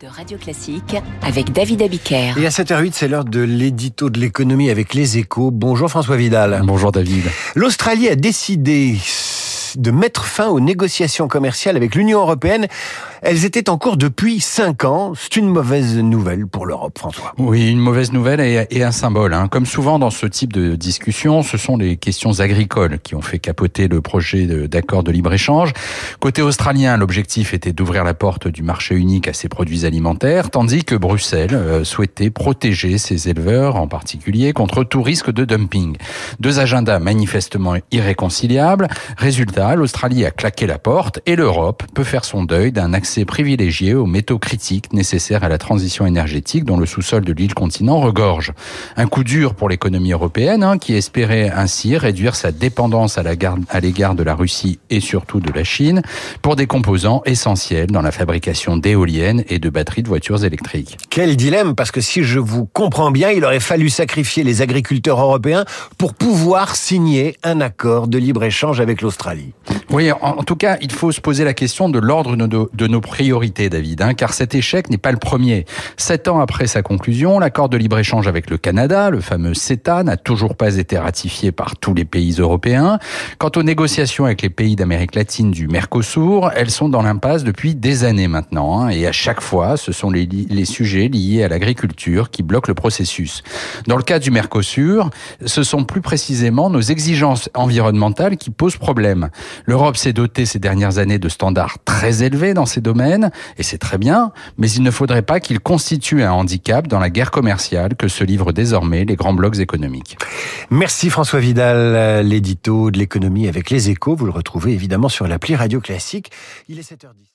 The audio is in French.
de Radio Classique avec David Abiker. Et à 7h08, c'est l'heure de l'édito de l'économie avec les échos. Bonjour François Vidal. Bonjour David. L'Australie a décidé de mettre fin aux négociations commerciales avec l'Union européenne. Elles étaient en cours depuis cinq ans. C'est une mauvaise nouvelle pour l'Europe, François. Oui, une mauvaise nouvelle et, un symbole. Hein. Comme souvent dans ce type de discussion, ce sont les questions agricoles qui ont fait capoter le projet d'accord de, libre-échange. Côté australien, l'objectif était d'ouvrir la porte du marché unique à ces produits alimentaires, tandis que Bruxelles euh, souhaitait protéger ses éleveurs, en particulier, contre tout risque de dumping. Deux agendas manifestement irréconciliables. Résultat, l'Australie a claqué la porte et l'Europe peut faire son deuil d'un accès privilégié aux métaux critiques nécessaires à la transition énergétique dont le sous-sol de l'île continent regorge. Un coup dur pour l'économie européenne hein, qui espérait ainsi réduire sa dépendance à l'égard de la Russie et surtout de la Chine pour des composants essentiels dans la fabrication d'éoliennes et de batteries de voitures électriques. Quel dilemme parce que si je vous comprends bien, il aurait fallu sacrifier les agriculteurs européens pour pouvoir signer un accord de libre-échange avec l'Australie. Oui, en, tout cas, il faut se poser la question de l'ordre de, nos priorités, David, hein, car cet échec n'est pas le premier. Sept ans après sa conclusion, l'accord de libre-échange avec le Canada, le fameux CETA, n'a toujours pas été ratifié par tous les pays européens. Quant aux négociations avec les pays d'Amérique latine du Mercosur, elles sont dans l'impasse depuis des années maintenant, hein, et à chaque fois, ce sont les, les sujets liés à l'agriculture qui bloquent le processus. Dans le cas du Mercosur, ce sont plus précisément nos exigences environnementales qui posent problème. L'Europe s'est dotée ces dernières années de standards très élevés dans ces domaines, et c'est très bien, mais il ne faudrait pas qu'ils constituent un handicap dans la guerre commerciale que se livrent désormais les grands blocs économiques. Merci François Vidal, l'édito de l'économie avec les échos. Vous le retrouvez évidemment sur l'appli Radio Classique. Il est 7h10.